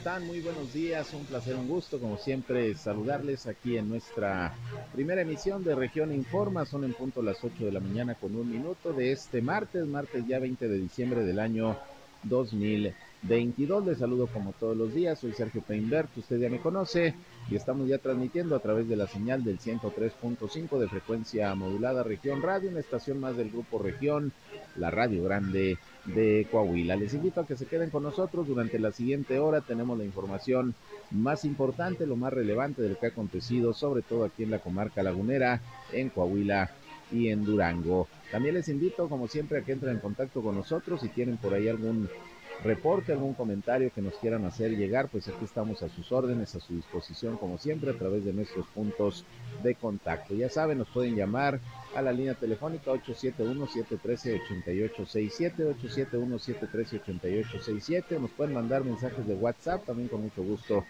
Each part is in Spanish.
están? Muy buenos días, un placer, un gusto, como siempre, saludarles aquí en nuestra primera emisión de Región Informa. Son en punto las 8 de la mañana con un minuto de este martes, martes ya 20 de diciembre del año 2022. Les saludo como todos los días, soy Sergio Peinbert, usted ya me conoce y estamos ya transmitiendo a través de la señal del 103.5 de frecuencia modulada Región Radio, una estación más del Grupo Región, la Radio Grande de Coahuila. Les invito a que se queden con nosotros durante la siguiente hora. Tenemos la información más importante, lo más relevante de lo que ha acontecido, sobre todo aquí en la comarca lagunera, en Coahuila y en Durango. También les invito, como siempre, a que entren en contacto con nosotros si tienen por ahí algún reporte, algún comentario que nos quieran hacer llegar, pues aquí estamos a sus órdenes, a su disposición, como siempre, a través de nuestros puntos de contacto. Ya saben, nos pueden llamar a la línea telefónica 871-713-8867, 871-713-8867, nos pueden mandar mensajes de WhatsApp, también con mucho gusto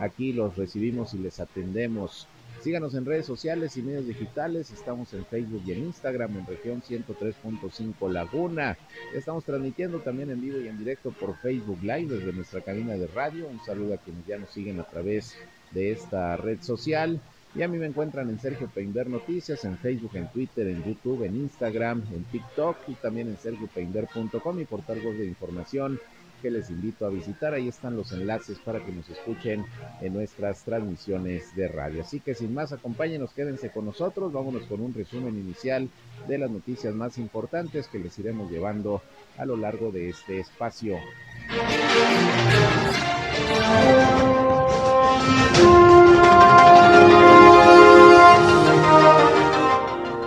aquí los recibimos y les atendemos. Síganos en redes sociales y medios digitales. Estamos en Facebook y en Instagram en región 103.5 Laguna. Estamos transmitiendo también en vivo y en directo por Facebook Live desde nuestra cabina de radio. Un saludo a quienes ya nos siguen a través de esta red social. Y a mí me encuentran en Sergio Peinber Noticias, en Facebook, en Twitter, en YouTube, en Instagram, en TikTok y también en sergiopeinber.com, mi portal de información que les invito a visitar. Ahí están los enlaces para que nos escuchen en nuestras transmisiones de radio. Así que sin más, acompáñenos, quédense con nosotros. Vámonos con un resumen inicial de las noticias más importantes que les iremos llevando a lo largo de este espacio.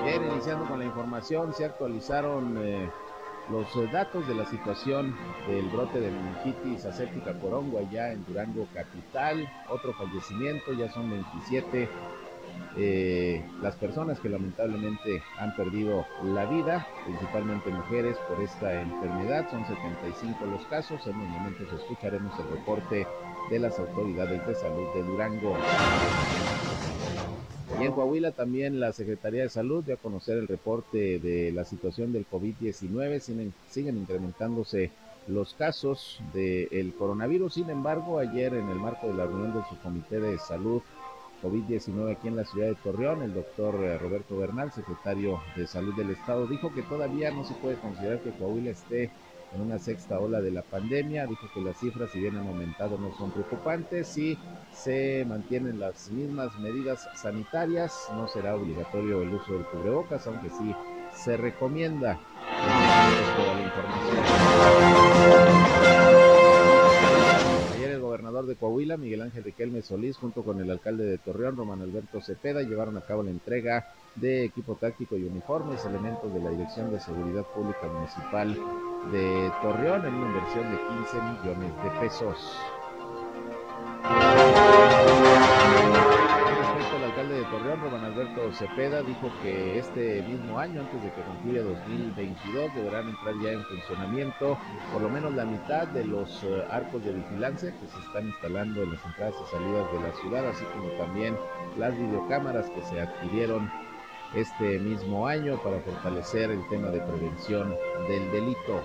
Bien, iniciando con la información, se actualizaron eh, los eh, datos de la situación del brote de meningitis aséptica corongo allá en Durango capital, otro fallecimiento, ya son 27 eh, las personas que lamentablemente han perdido la vida, principalmente mujeres por esta enfermedad, son 75 los casos, en un momento escucharemos el reporte de las autoridades de salud de Durango. Y en Coahuila también la Secretaría de Salud dio a conocer el reporte de la situación del COVID-19. Siguen, siguen, incrementándose los casos del coronavirus. Sin embargo, ayer en el marco de la reunión de su Comité de Salud COVID-19 aquí en la ciudad de Torreón, el doctor eh, Roberto Bernal, secretario de Salud del Estado, dijo que todavía no se puede considerar que Coahuila esté en una sexta ola de la pandemia. Dijo que las cifras, si bien han aumentado, no son preocupantes y se mantienen las mismas medidas sanitarias. No será obligatorio el uso del cubrebocas, aunque sí se recomienda. Ayer el gobernador de Coahuila, Miguel Ángel Riquelme Solís, junto con el alcalde de Torreón, Román Alberto Cepeda, llevaron a cabo la entrega de equipo táctico y uniformes, elementos de la Dirección de Seguridad Pública Municipal de Torreón en una inversión de 15 millones de pesos. Respecto al alcalde de Torreón, Román Alberto Cepeda, dijo que este mismo año, antes de que concluya 2022, deberán entrar ya en funcionamiento por lo menos la mitad de los uh, arcos de vigilancia que se están instalando en las entradas y salidas de la ciudad, así como también las videocámaras que se adquirieron este mismo año para fortalecer el tema de prevención del delito.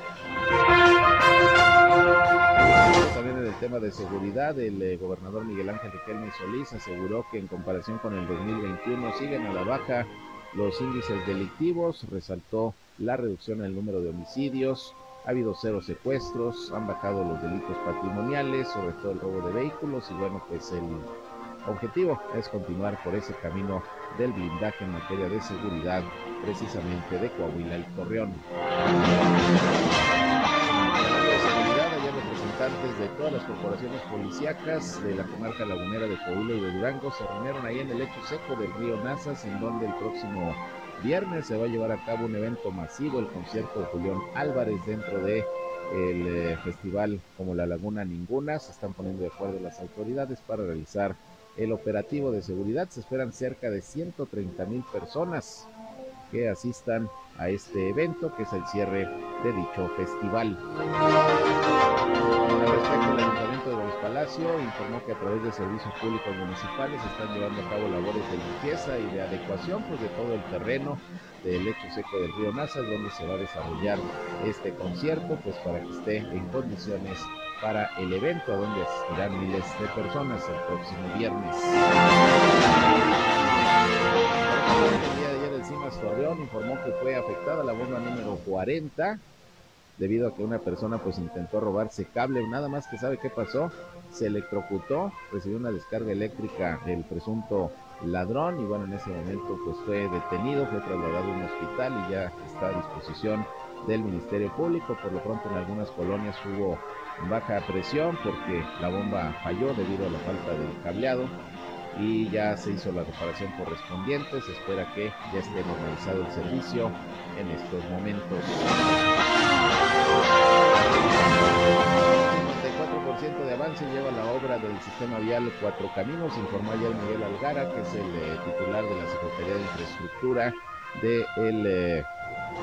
También en el tema de seguridad, el eh, gobernador Miguel Ángel Riquelme Solís aseguró que en comparación con el 2021 siguen a la baja los índices delictivos, resaltó la reducción en el número de homicidios, ha habido cero secuestros, han bajado los delitos patrimoniales, sobre todo el robo de vehículos y bueno, pues el objetivo es continuar por ese camino del blindaje en materia de seguridad, precisamente de Coahuila y Torreón. Ayer representantes de todas las corporaciones policíacas de la comarca lagunera de Coahuila y de Durango se reunieron ahí en el lecho seco del río Nazas, en donde el próximo viernes se va a llevar a cabo un evento masivo, el concierto de Julián Álvarez dentro de el eh, festival como la Laguna Ninguna. Se están poniendo de acuerdo las autoridades para realizar el operativo de seguridad. Se esperan cerca de 130 mil personas que asistan a este evento, que es el cierre de dicho festival. Con respecto al Ayuntamiento de Gómez Palacio, informó que a través de servicios públicos municipales están llevando a cabo labores de limpieza y de adecuación pues, de todo el terreno del lecho seco del río Nazas, donde se va a desarrollar este concierto, pues para que esté en condiciones para el evento a donde asistirán miles de personas el próximo viernes. Día de ayer el CIMAS Torreón informó que fue afectada la bomba número 40 debido a que una persona pues intentó robarse cable, nada más que sabe qué pasó, se electrocutó, recibió una descarga eléctrica el presunto ladrón y bueno, en ese momento pues fue detenido, fue trasladado a un hospital y ya está a disposición del Ministerio Público. Por lo pronto en algunas colonias hubo baja presión porque la bomba falló debido a la falta de cableado y ya se hizo la reparación correspondiente. Se espera que ya esté normalizado el servicio en estos momentos. 94% de avance lleva la obra del sistema vial Cuatro Caminos, informó ayer Miguel Algara, que es el eh, titular de la Secretaría de Infraestructura del eh,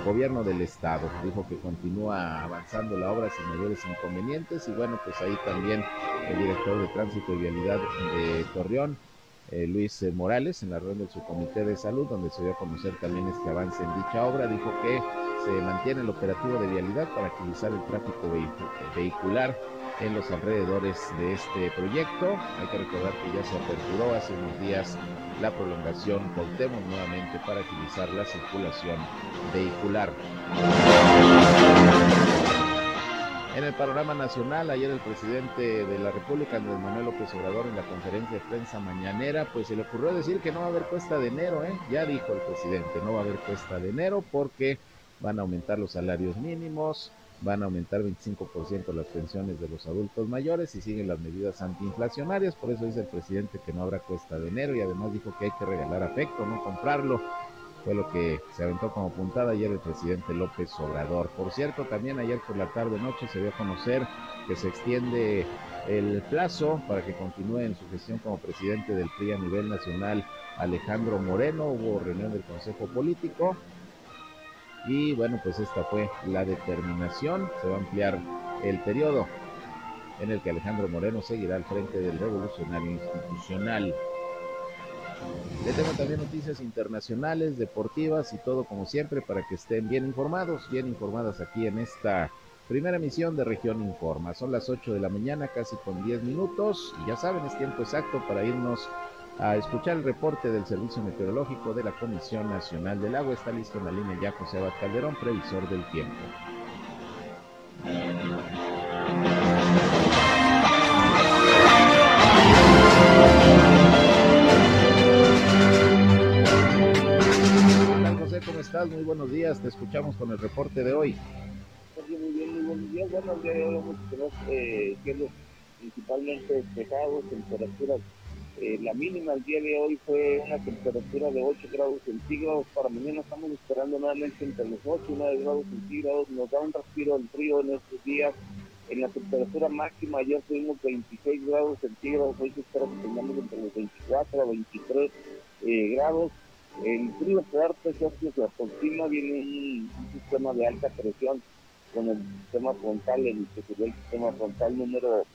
gobierno del estado. Dijo que continúa avanzando la obra sin mayores inconvenientes y bueno, pues ahí también el director de tránsito y vialidad de Torreón, eh, Luis Morales, en la reunión del subcomité de salud, donde se dio a conocer también este avance en dicha obra, dijo que se mantiene el operativo de vialidad para agilizar el tráfico vehicular en los alrededores de este proyecto. Hay que recordar que ya se aperturó hace unos días la prolongación Voltemos nuevamente para agilizar la circulación vehicular. En el panorama nacional, ayer el presidente de la República, Andrés Manuel López Obrador, en la conferencia de prensa mañanera, pues se le ocurrió decir que no va a haber cuesta de enero, ¿eh? Ya dijo el presidente, no va a haber cuesta de enero porque van a aumentar los salarios mínimos, van a aumentar 25% las pensiones de los adultos mayores y siguen las medidas antiinflacionarias. Por eso dice el presidente que no habrá cuesta de enero y además dijo que hay que regalar afecto, no comprarlo. Fue lo que se aventó como puntada ayer el presidente López Obrador. Por cierto, también ayer por la tarde noche se dio a conocer que se extiende el plazo para que continúe en su gestión como presidente del PRI a nivel nacional Alejandro Moreno. Hubo reunión del Consejo Político y bueno, pues esta fue la determinación. Se va a ampliar el periodo en el que Alejandro Moreno seguirá al frente del revolucionario institucional. Le tengo también noticias internacionales, deportivas y todo como siempre para que estén bien informados, bien informadas aquí en esta primera emisión de Región Informa. Son las 8 de la mañana, casi con 10 minutos y ya saben, es tiempo exacto para irnos a escuchar el reporte del Servicio Meteorológico de la Comisión Nacional del Agua. Está listo en la línea ya José Calderón, previsor del tiempo. Hola José, ¿cómo estás? Muy buenos días, te escuchamos con el reporte de hoy. Muy bien, muy buenos días. Bueno, el día de hoy eh, cielos principalmente despejados, temperaturas eh, la mínima el día de hoy fue una temperatura de 8 grados centígrados. Para mañana estamos esperando nuevamente entre los 8 y 9 grados centígrados. Nos da un respiro el frío en estos días. En la temperatura máxima ayer tuvimos 26 grados centígrados. Hoy se espera que tengamos entre los 24 a 23 eh, grados. El frío fuerte que se aproxima. Viene un, sistema de alta presión con el sistema frontal, el que sería el sistema frontal número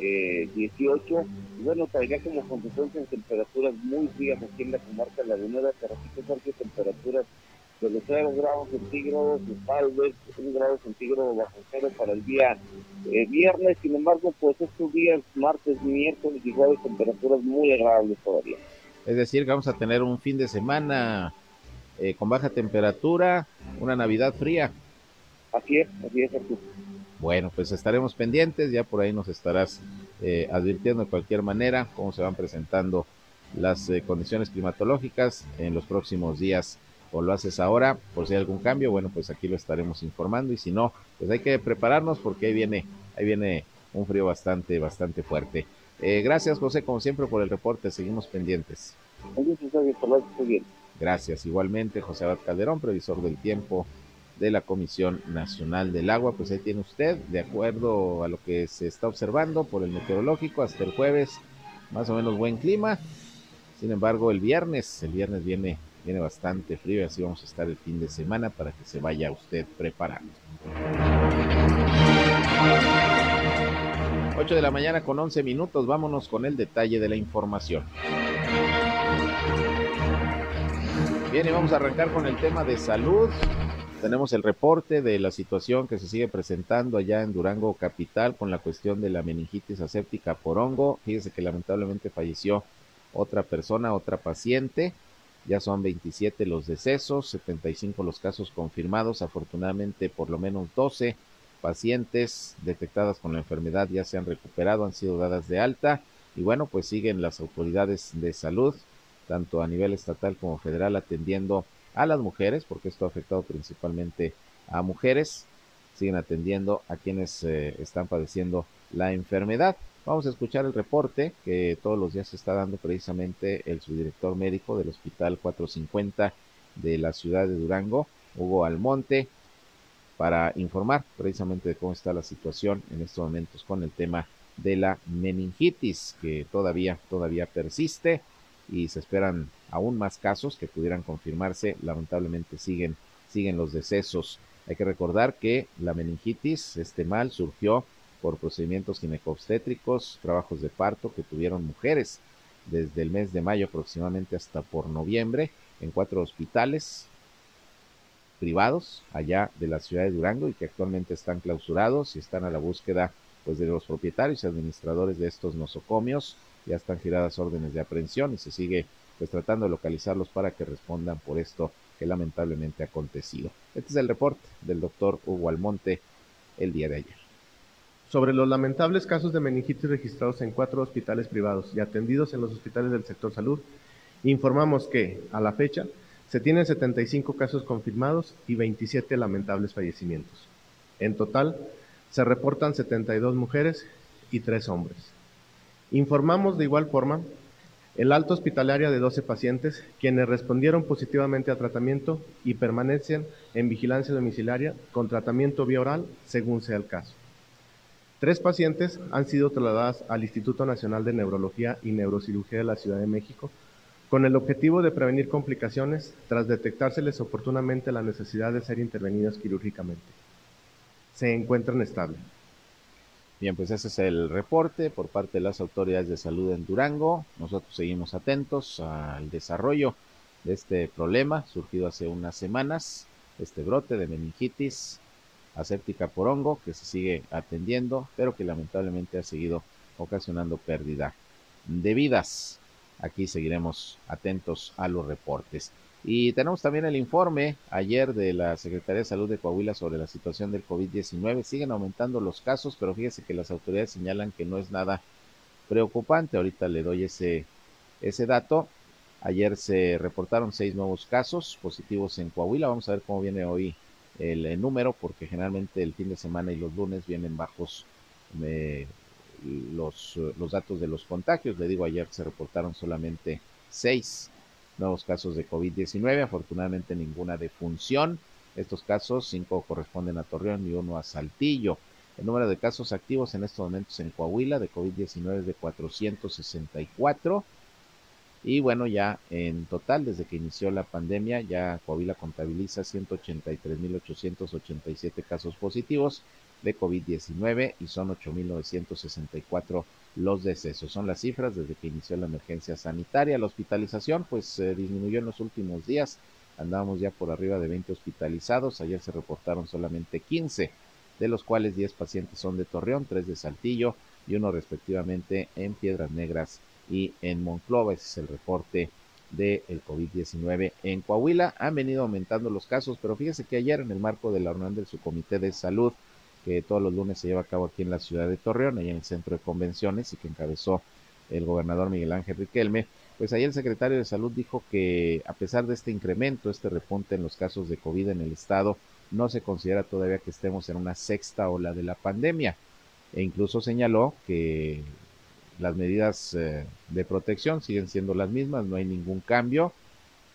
18. Y bueno, traería como consecuencia en temperaturas muy frías aquí en la comarca de la Avenida, que repito, temperaturas de los 0 grados centígrados, tal vez un grado centígrado bajo cero para el día eh, viernes. Sin embargo, pues estos días, martes, miércoles y jueves, temperaturas muy agradables todavía. Es decir, que vamos a tener un fin de semana eh, con baja temperatura, una Navidad fría. Así es, así es, así. Bueno, pues estaremos pendientes, ya por ahí nos estarás eh, advirtiendo de cualquier manera cómo se van presentando las eh, condiciones climatológicas en los próximos días o lo haces ahora, por si hay algún cambio, bueno, pues aquí lo estaremos informando y si no, pues hay que prepararnos porque ahí viene, ahí viene un frío bastante, bastante fuerte. Eh, gracias José, como siempre, por el reporte, seguimos pendientes. Gracias, igualmente José Abad Calderón, previsor del tiempo de la Comisión Nacional del Agua. Pues ahí tiene usted, de acuerdo a lo que se está observando por el meteorológico, hasta el jueves más o menos buen clima. Sin embargo, el viernes, el viernes viene, viene bastante frío así vamos a estar el fin de semana para que se vaya usted preparando. 8 de la mañana con 11 minutos, vámonos con el detalle de la información. Bien, y vamos a arrancar con el tema de salud tenemos el reporte de la situación que se sigue presentando allá en Durango Capital con la cuestión de la meningitis aséptica por hongo. Fíjese que lamentablemente falleció otra persona, otra paciente. Ya son 27 los decesos, 75 los casos confirmados. Afortunadamente, por lo menos 12 pacientes detectadas con la enfermedad ya se han recuperado, han sido dadas de alta. Y bueno, pues siguen las autoridades de salud, tanto a nivel estatal como federal, atendiendo a las mujeres, porque esto ha afectado principalmente a mujeres. Siguen atendiendo a quienes eh, están padeciendo la enfermedad. Vamos a escuchar el reporte que todos los días se está dando precisamente el subdirector médico del Hospital 450 de la ciudad de Durango, Hugo Almonte, para informar precisamente de cómo está la situación en estos momentos con el tema de la meningitis, que todavía, todavía persiste y se esperan aún más casos que pudieran confirmarse. Lamentablemente siguen, siguen los decesos. Hay que recordar que la meningitis, este mal, surgió por procedimientos ginecobstétricos, trabajos de parto que tuvieron mujeres desde el mes de mayo aproximadamente hasta por noviembre en cuatro hospitales privados allá de la ciudad de Durango y que actualmente están clausurados y están a la búsqueda pues de los propietarios y administradores de estos nosocomios. Ya están giradas órdenes de aprehensión y se sigue pues tratando de localizarlos para que respondan por esto que lamentablemente ha acontecido. Este es el reporte del doctor Hugo Almonte el día de ayer sobre los lamentables casos de meningitis registrados en cuatro hospitales privados y atendidos en los hospitales del sector salud, informamos que, a la fecha, se tienen 75 casos confirmados y 27 lamentables fallecimientos. En total, se reportan 72 mujeres y 3 hombres. Informamos de igual forma el alto hospitalaria de 12 pacientes, quienes respondieron positivamente a tratamiento y permanecen en vigilancia domiciliaria con tratamiento vía oral según sea el caso. Tres pacientes han sido trasladadas al Instituto Nacional de Neurología y Neurocirugía de la Ciudad de México con el objetivo de prevenir complicaciones tras detectárseles oportunamente la necesidad de ser intervenidas quirúrgicamente. Se encuentran estables. Bien, pues ese es el reporte por parte de las autoridades de salud en Durango. Nosotros seguimos atentos al desarrollo de este problema surgido hace unas semanas, este brote de meningitis aséptica por hongo que se sigue atendiendo, pero que lamentablemente ha seguido ocasionando pérdida de vidas. Aquí seguiremos atentos a los reportes. Y tenemos también el informe ayer de la Secretaría de Salud de Coahuila sobre la situación del COVID-19. Siguen aumentando los casos, pero fíjese que las autoridades señalan que no es nada preocupante. Ahorita le doy ese, ese dato. Ayer se reportaron seis nuevos casos positivos en Coahuila. Vamos a ver cómo viene hoy el, número, porque generalmente el fin de semana y los lunes vienen bajos eh, los, los datos de los contagios. Le digo, ayer se reportaron solamente seis nuevos casos de COVID-19, afortunadamente ninguna defunción. Estos casos, cinco corresponden a Torreón y uno a Saltillo. El número de casos activos en estos momentos en Coahuila de COVID-19 es de 464 y bueno, ya en total, desde que inició la pandemia, ya Coahuila contabiliza 183.887 casos positivos de COVID-19 y son 8.964 los decesos. Son las cifras desde que inició la emergencia sanitaria. La hospitalización pues disminuyó en los últimos días. Andábamos ya por arriba de 20 hospitalizados. Ayer se reportaron solamente 15, de los cuales 10 pacientes son de Torreón, 3 de Saltillo y uno respectivamente en Piedras Negras y en Monclova. Ese es el reporte del el COVID-19 en Coahuila. Han venido aumentando los casos, pero fíjese que ayer en el marco de la reunión del subcomité de salud, que todos los lunes se lleva a cabo aquí en la ciudad de Torreón, ahí en el centro de convenciones y que encabezó el gobernador Miguel Ángel Riquelme, pues ayer el secretario de salud dijo que a pesar de este incremento, este repunte en los casos de COVID en el estado, no se considera todavía que estemos en una sexta ola de la pandemia. E incluso señaló que las medidas eh, de protección siguen siendo las mismas, no hay ningún cambio.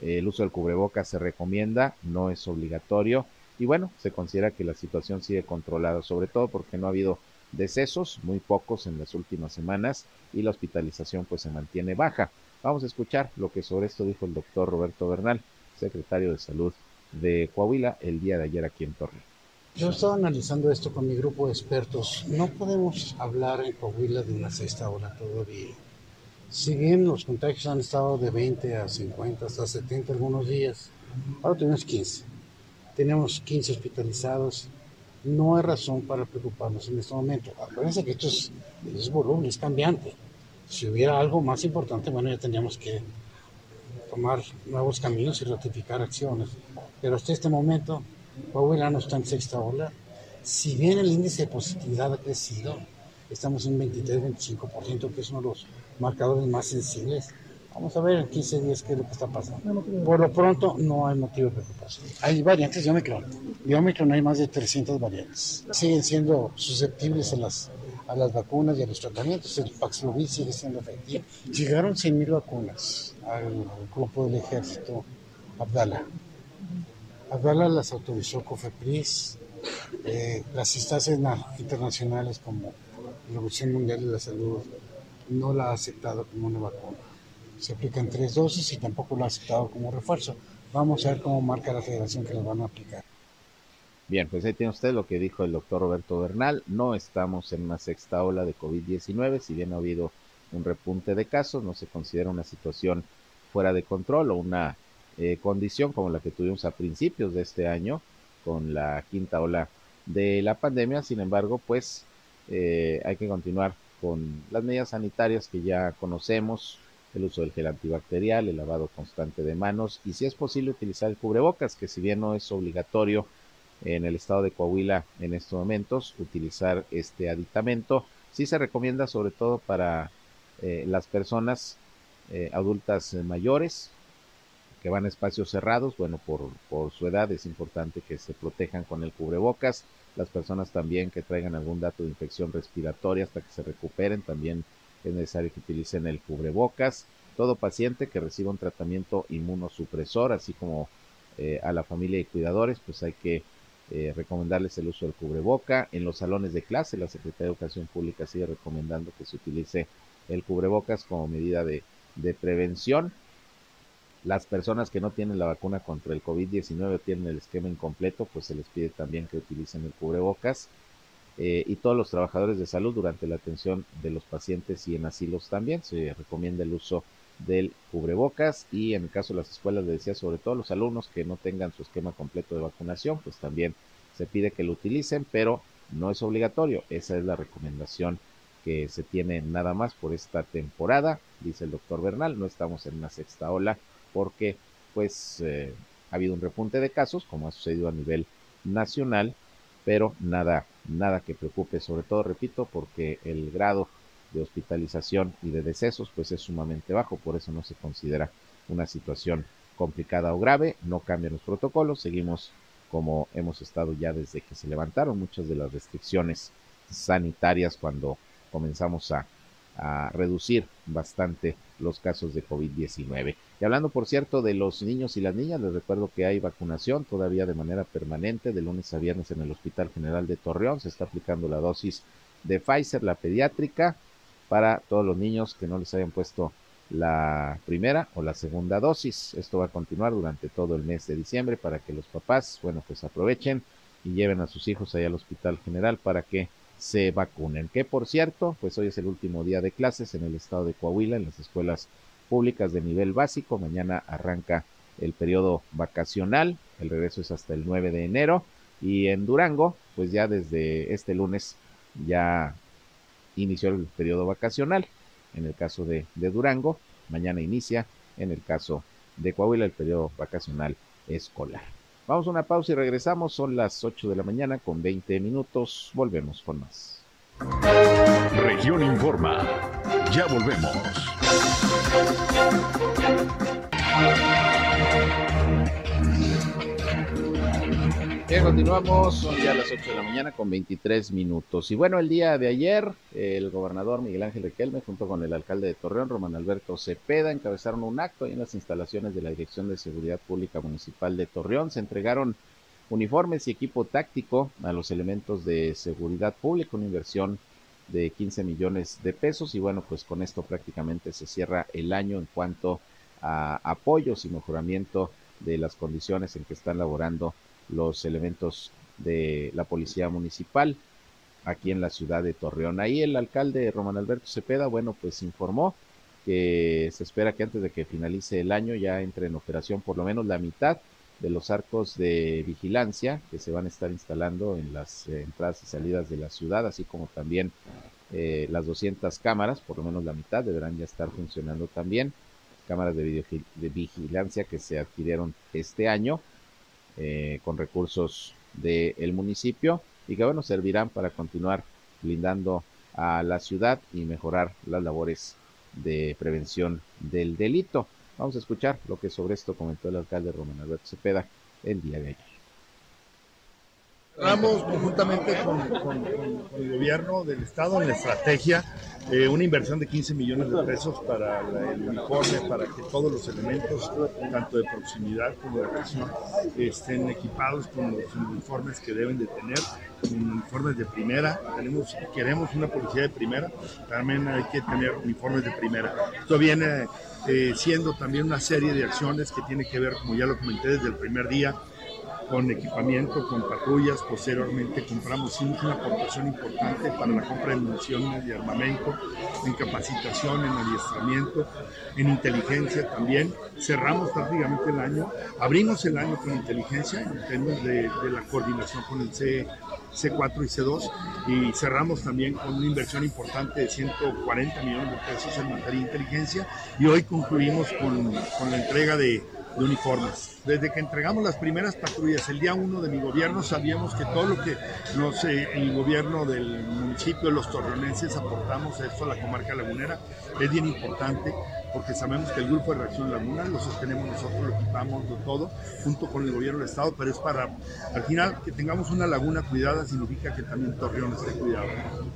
el uso del cubrebocas se recomienda, no es obligatorio. Y bueno, se considera que la situación sigue controlada, sobre todo porque no ha habido decesos, muy pocos en las últimas semanas, y la hospitalización pues se mantiene baja. Vamos a escuchar lo que sobre esto dijo el doctor Roberto Bernal, secretario de Salud de Coahuila, el día de ayer aquí en Torre. Yo estaba analizando esto con mi grupo de expertos. No podemos hablar en Coahuila de una sexta ola todavía. Si bien los contagios han estado de 20 a 50 hasta 70 algunos días, ahora tenemos 15. Tenemos 15 hospitalizados. No hay razón para preocuparnos en este momento. Acuérdense que esto es, es volumen, es cambiante. Si hubiera algo más importante, bueno, ya tendríamos que tomar nuevos caminos y ratificar acciones. Pero hasta este momento, Coahuila no está en sexta ola. Si bien el índice de positividad ha crecido, estamos en 23-25%, que es uno de los marcadores más sensibles. Vamos a ver en 15 días qué es lo que está pasando. Por lo pronto, no hay motivo de preocupación. Hay variantes de Omicron. De Omicron hay más de 300 variantes. Siguen siendo susceptibles a las, a las vacunas y a los tratamientos. El Paxlovid sigue siendo efectivo. Llegaron 100.000 vacunas al grupo del ejército Abdala. Abdala las autorizó COFEPRIS, eh, las instancias internacionales como la Organización Mundial de la Salud no la ha aceptado como una vacuna. Se aplican tres dosis y tampoco la ha aceptado como refuerzo. Vamos a ver cómo marca la federación que las van a aplicar. Bien, pues ahí tiene usted lo que dijo el doctor Roberto Bernal. No estamos en una sexta ola de COVID-19, si bien ha habido un repunte de casos, no se considera una situación fuera de control o una eh, condición como la que tuvimos a principios de este año con la quinta ola de la pandemia. Sin embargo, pues eh, hay que continuar con las medidas sanitarias que ya conocemos, el uso del gel antibacterial, el lavado constante de manos y si es posible utilizar el cubrebocas, que si bien no es obligatorio en el estado de Coahuila en estos momentos utilizar este aditamento, sí se recomienda sobre todo para eh, las personas eh, adultas mayores que van a espacios cerrados, bueno, por, por su edad es importante que se protejan con el cubrebocas, las personas también que traigan algún dato de infección respiratoria hasta que se recuperen, también es necesario que utilicen el cubrebocas. Todo paciente que reciba un tratamiento inmunosupresor, así como eh, a la familia y cuidadores, pues hay que eh, recomendarles el uso del cubreboca. En los salones de clase, la Secretaría de Educación Pública sigue recomendando que se utilice el cubrebocas como medida de, de prevención. Las personas que no tienen la vacuna contra el COVID-19 o tienen el esquema incompleto, pues se les pide también que utilicen el cubrebocas. Eh, y todos los trabajadores de salud durante la atención de los pacientes y en asilos también. Se recomienda el uso del cubrebocas y en el caso de las escuelas le decía sobre todo los alumnos que no tengan su esquema completo de vacunación pues también se pide que lo utilicen pero no es obligatorio. Esa es la recomendación que se tiene nada más por esta temporada dice el doctor Bernal. No estamos en una sexta ola porque pues eh, ha habido un repunte de casos, como ha sucedido a nivel nacional, pero nada, nada que preocupe, sobre todo, repito, porque el grado de hospitalización y de decesos pues es sumamente bajo, por eso no se considera una situación complicada o grave, no cambian los protocolos, seguimos como hemos estado ya desde que se levantaron muchas de las restricciones sanitarias cuando comenzamos a a reducir bastante los casos de COVID-19. Y hablando, por cierto, de los niños y las niñas, les recuerdo que hay vacunación todavía de manera permanente de lunes a viernes en el Hospital General de Torreón. Se está aplicando la dosis de Pfizer, la pediátrica, para todos los niños que no les hayan puesto la primera o la segunda dosis. Esto va a continuar durante todo el mes de diciembre para que los papás, bueno, pues aprovechen y lleven a sus hijos allá al Hospital General para que se vacunen. Que por cierto, pues hoy es el último día de clases en el estado de Coahuila, en las escuelas públicas de nivel básico. Mañana arranca el periodo vacacional, el regreso es hasta el 9 de enero. Y en Durango, pues ya desde este lunes ya inició el periodo vacacional. En el caso de, de Durango, mañana inicia. En el caso de Coahuila, el periodo vacacional escolar. Vamos a una pausa y regresamos. Son las 8 de la mañana con 20 minutos. Volvemos con más. Región Informa. Ya volvemos. Bien, continuamos, son ya las 8 de la mañana con 23 minutos. Y bueno, el día de ayer, el gobernador Miguel Ángel Riquelme, junto con el alcalde de Torreón, Román Alberto Cepeda, encabezaron un acto en las instalaciones de la Dirección de Seguridad Pública Municipal de Torreón. Se entregaron uniformes y equipo táctico a los elementos de seguridad pública, una inversión de 15 millones de pesos. Y bueno, pues con esto prácticamente se cierra el año en cuanto a apoyos y mejoramiento de las condiciones en que están laborando los elementos de la policía municipal aquí en la ciudad de Torreón. Ahí el alcalde Román Alberto Cepeda, bueno, pues informó que se espera que antes de que finalice el año ya entre en operación por lo menos la mitad de los arcos de vigilancia que se van a estar instalando en las eh, entradas y salidas de la ciudad, así como también eh, las 200 cámaras, por lo menos la mitad deberán ya estar funcionando también, cámaras de, de vigilancia que se adquirieron este año eh, con recursos del municipio y que bueno servirán para continuar blindando a la ciudad y mejorar las labores de prevención del delito. Vamos a escuchar lo que sobre esto comentó el alcalde Román Alberto Cepeda el día de ayer. Cerramos conjuntamente con, el gobierno del estado en la estrategia eh, una inversión de 15 millones de pesos para el uniforme, para que todos los elementos, tanto de proximidad como de acción, estén equipados con los uniformes que deben de tener, uniformes de primera. Tenemos, queremos una policía de primera, también hay que tener uniformes de primera. Esto viene eh, siendo también una serie de acciones que tiene que ver, como ya lo comenté desde el primer día, con equipamiento, con patrullas. Posteriormente compramos una aportación importante para la compra de municiones y armamento, en capacitación, en adiestramiento, en inteligencia también. Cerramos prácticamente el año, abrimos el año con inteligencia en términos de, la coordinación con el C, C4 y C2 y cerramos también con una inversión importante de 140 millones de pesos en materia de inteligencia y hoy concluimos con, con la entrega de de uniformes. Desde que entregamos las primeras patrullas el día uno de mi gobierno, sabíamos que todo lo que nos, eh, el gobierno del municipio, los torreonenses, aportamos a esto a la comarca lagunera es bien importante porque sabemos que el grupo de reacción laguna lo sostenemos nosotros, lo equipamos, todo, junto con el gobierno del estado, pero es para, al final, que tengamos una laguna cuidada significa que también Torreón esté cuidado.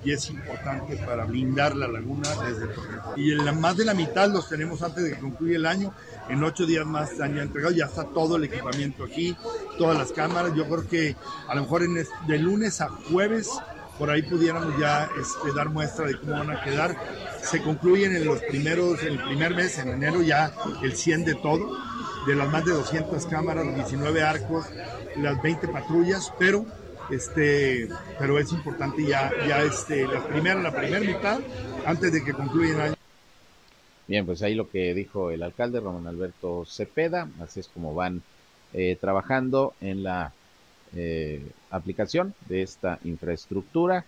Y es importante para blindar la laguna desde Torreón. Y más de la mitad los tenemos antes de que concluya el año, en ocho días más están ya entregados, ya está todo el equipamiento aquí, todas las cámaras, yo creo que a lo mejor de lunes a jueves por ahí pudiéramos ya este, dar muestra de cómo van a quedar. Se concluyen en los primeros, el primer mes, en enero, ya el 100 de todo, de las más de 200 cámaras, 19 arcos, las 20 patrullas, pero este, pero es importante ya, ya este, la primera, la primera mitad, antes de que concluya el año. Bien, pues ahí lo que dijo el alcalde Román Alberto Cepeda, así es como van eh, trabajando en la eh, aplicación de esta infraestructura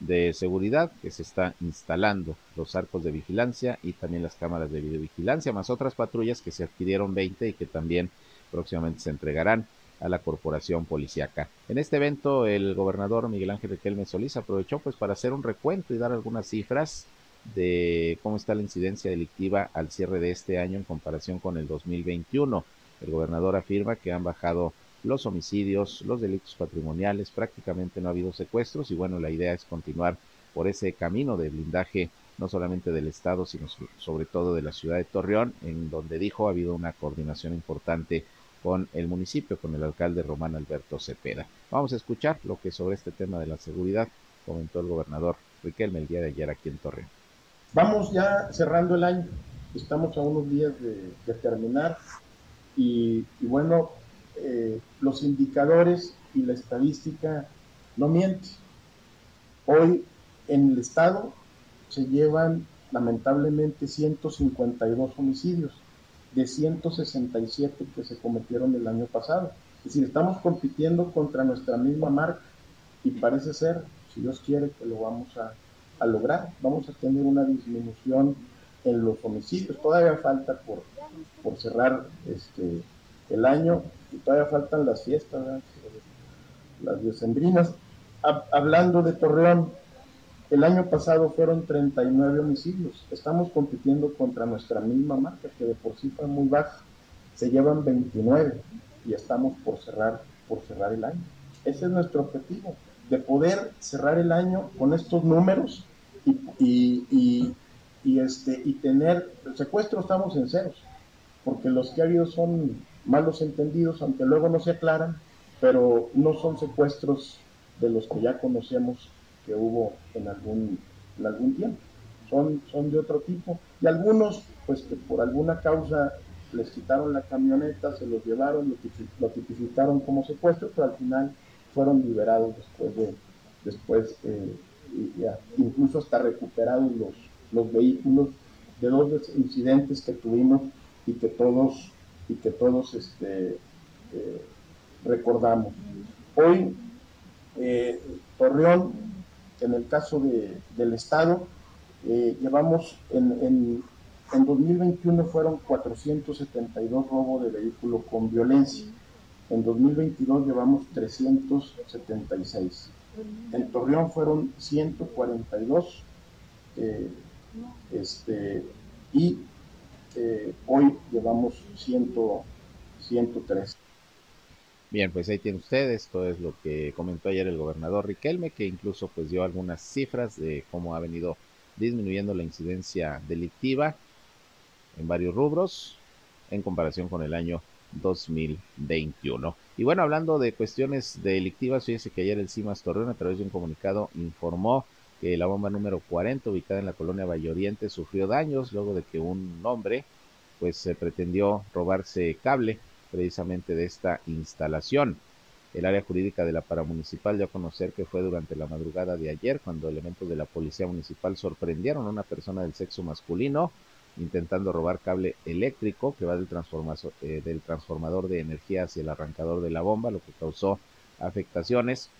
de seguridad que se está instalando, los arcos de vigilancia y también las cámaras de videovigilancia, más otras patrullas que se adquirieron 20 y que también próximamente se entregarán a la corporación policiaca. En este evento, el gobernador Miguel Ángel Riquelme Solís aprovechó pues para hacer un recuento y dar algunas cifras de cómo está la incidencia delictiva al cierre de este año en comparación con el 2021. El gobernador afirma que han bajado los homicidios, los delitos patrimoniales, prácticamente no ha habido secuestros y bueno, la idea es continuar por ese camino de blindaje no solamente del Estado, sino sobre todo de la ciudad de Torreón, en donde dijo ha habido una coordinación importante con el municipio, con el alcalde Román Alberto Cepeda. Vamos a escuchar lo que sobre este tema de la seguridad comentó el gobernador Riquelme el día de ayer aquí en Torreón. Vamos ya cerrando el año, estamos a unos días de, terminar y, bueno, eh, los indicadores y la estadística no mienten. Hoy en el estado se llevan lamentablemente 152 homicidios de 167 que se cometieron el año pasado. Es decir, estamos compitiendo contra nuestra misma marca y parece ser, si Dios quiere, que lo vamos a, lograr. Vamos a tener una disminución en los homicidios. Todavía falta por, por cerrar este, el año y todavía faltan las fiestas, las decembrinas. Hablando de Torreón, el año pasado fueron 39 homicidios. Estamos compitiendo contra nuestra misma marca, que de por sí fue muy baja. Se llevan 29 y estamos por cerrar, por cerrar el año. Ese es nuestro objetivo, de poder cerrar el año con estos números y, y, este, y tener, secuestro estamos en ceros, porque los que ha habido son malos entendidos, aunque luego no se aclaran, pero no son secuestros de los que ya conocemos que hubo en algún, en algún tiempo. Son, son de otro tipo. Y algunos, pues que por alguna causa les quitaron la camioneta, se los llevaron, lo, tipificaron como secuestro, pero al final fueron liberados después de, después, eh, incluso hasta recuperados los, los vehículos de dos incidentes que tuvimos y que todos y que todos este, recordamos. Hoy, Torreón, en el caso del Estado, llevamos en, en 2021 fueron 472 robos de vehículo con violencia. En 2022 llevamos 376. En Torreón fueron 142. Eh, este, y eh, hoy llevamos 100, 103. Bien, pues ahí tienen ustedes, esto es lo que comentó ayer el gobernador Riquelme, que incluso pues dio algunas cifras de cómo ha venido disminuyendo la incidencia delictiva en varios rubros en comparación con el año 2021. Y bueno, hablando de cuestiones delictivas, fíjense que ayer el CIMAS Torreón a través de un comunicado informó que la bomba número 40 ubicada en la colonia Valle Oriente sufrió daños luego de que un hombre pues se pretendió robarse cable precisamente de esta instalación. El área jurídica de la paramunicipal dio a conocer que fue durante la madrugada de ayer cuando elementos de la policía municipal sorprendieron a una persona del sexo masculino intentando robar cable eléctrico que va del transformador, eh, del transformador de energía hacia el arrancador de la bomba, lo que causó afectaciones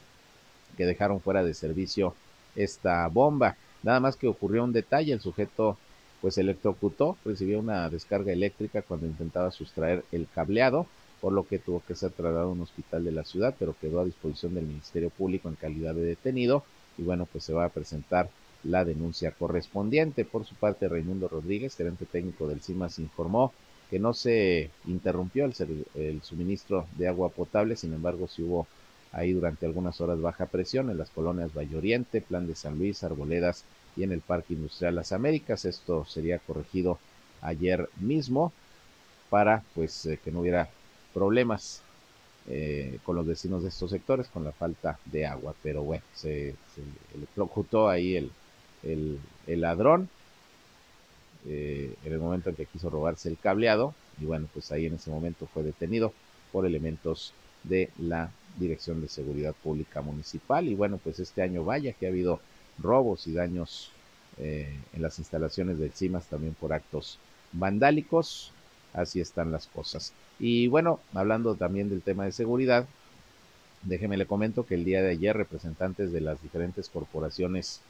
que dejaron fuera de servicio esta bomba. Nada más que ocurrió un detalle, el sujeto pues electrocutó, recibió una descarga eléctrica cuando intentaba sustraer el cableado, por lo que tuvo que ser trasladado a un hospital de la ciudad, pero quedó a disposición del Ministerio Público en calidad de detenido y bueno, pues se va a presentar la denuncia correspondiente. Por su parte, Raimundo Rodríguez, gerente técnico del CIMAS, informó que no se interrumpió el, suministro de agua potable, sin embargo, sí hubo ahí durante algunas horas baja presión en las colonias Valle Oriente, Plan de San Luis, Arboledas y en el Parque Industrial Las Américas. Esto sería corregido ayer mismo para pues eh, que no hubiera problemas eh, con los vecinos de estos sectores con la falta de agua. Pero bueno, se, se electrocutó ahí el, el, ladrón eh, en el momento en que quiso robarse el cableado y bueno, pues ahí en ese momento fue detenido por elementos de la Dirección de Seguridad Pública Municipal y bueno, pues este año vaya que ha habido robos y daños eh, en las instalaciones del CIMAS también por actos vandálicos, así están las cosas. Y bueno, hablando también del tema de seguridad, déjeme le comento que el día de ayer representantes de las diferentes corporaciones